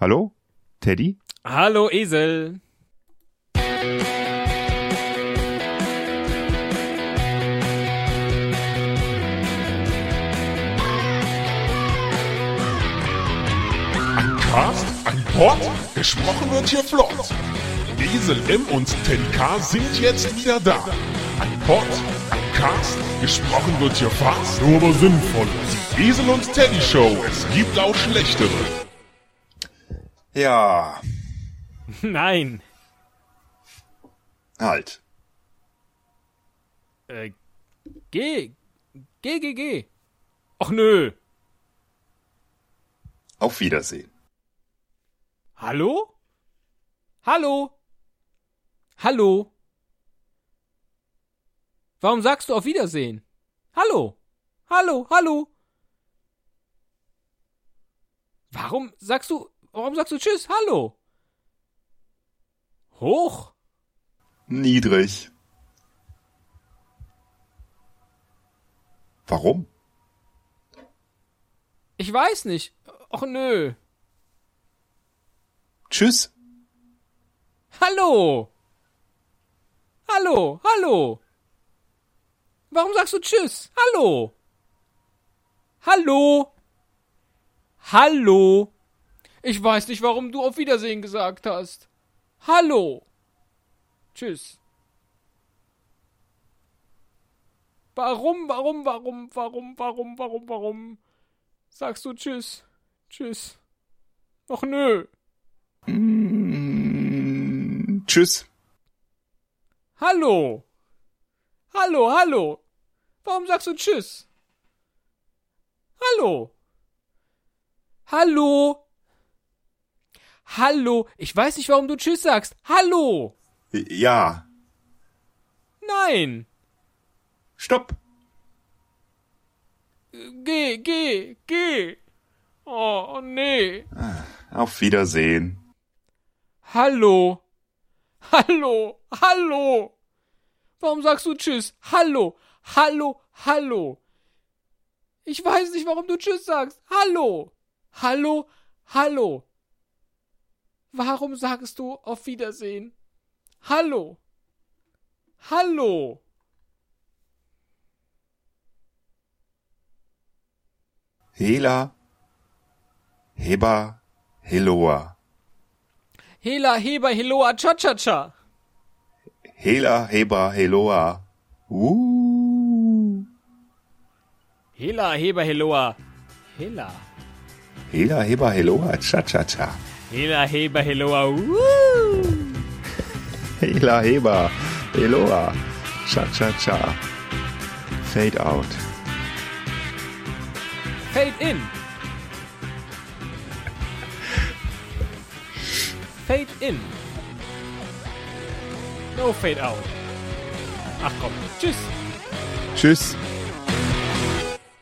Hallo? Teddy? Hallo Esel. Ein Cast, ein Pod, gesprochen wird hier flott. Esel M und Teddy K sind jetzt wieder da. Ein Pod, ein Cast, gesprochen wird hier fast, nur aber sinnvoll. Die Esel und Teddy Show, es gibt auch schlechtere. Ja, Nein. halt. Äh, geh. Geh, geh, geh. Och nö. Auf Wiedersehen. Hallo? Hallo? Hallo? Warum sagst du auf Wiedersehen? Hallo? Hallo? Hallo? Warum sagst du, warum sagst du Tschüss? Hallo? Hoch? Niedrig. Warum? Ich weiß nicht. Och nö. Tschüss. Hallo? Hallo? Hallo? Warum sagst du Tschüss? Hallo? Hallo? Hallo? Ich weiß nicht, warum du auf Wiedersehen gesagt hast. Hallo? Tschüss. Warum, warum, warum, warum, warum, warum, warum sagst du Tschüss? Tschüss. Och nö. Mm, tschüss. Hallo. Hallo, hallo. Warum sagst du Tschüss? Hallo. Hallo. Hallo. Ich weiß nicht, warum du Tschüss sagst. Hallo. Ja. Nein. Stopp. Geh, geh, geh. Oh, nee. Auf Wiedersehen. Hallo. Hallo. Hallo. Warum sagst du Tschüss? Hallo. Hallo. Hallo. Ich weiß nicht, warum du Tschüss sagst. Hallo. Hallo. Hallo. Warum sagst du auf Wiedersehen? Hallo. Hallo. Hela. Heba. Heloa. Hela, Heber, Heloa, Cha-Cha-Cha. Hela, Heba, Heloa. Uh. Hela, Heber, Heloa. Hela. Hela, Heba, Heloa. Cha, cha, cha. Hela, Heber, Heloa. Hela, Heba, Heloa. Cha, cha, cha. Fade out. Fade in. Fade in. No fade out. Ach komm. Tschüss. Tschüss.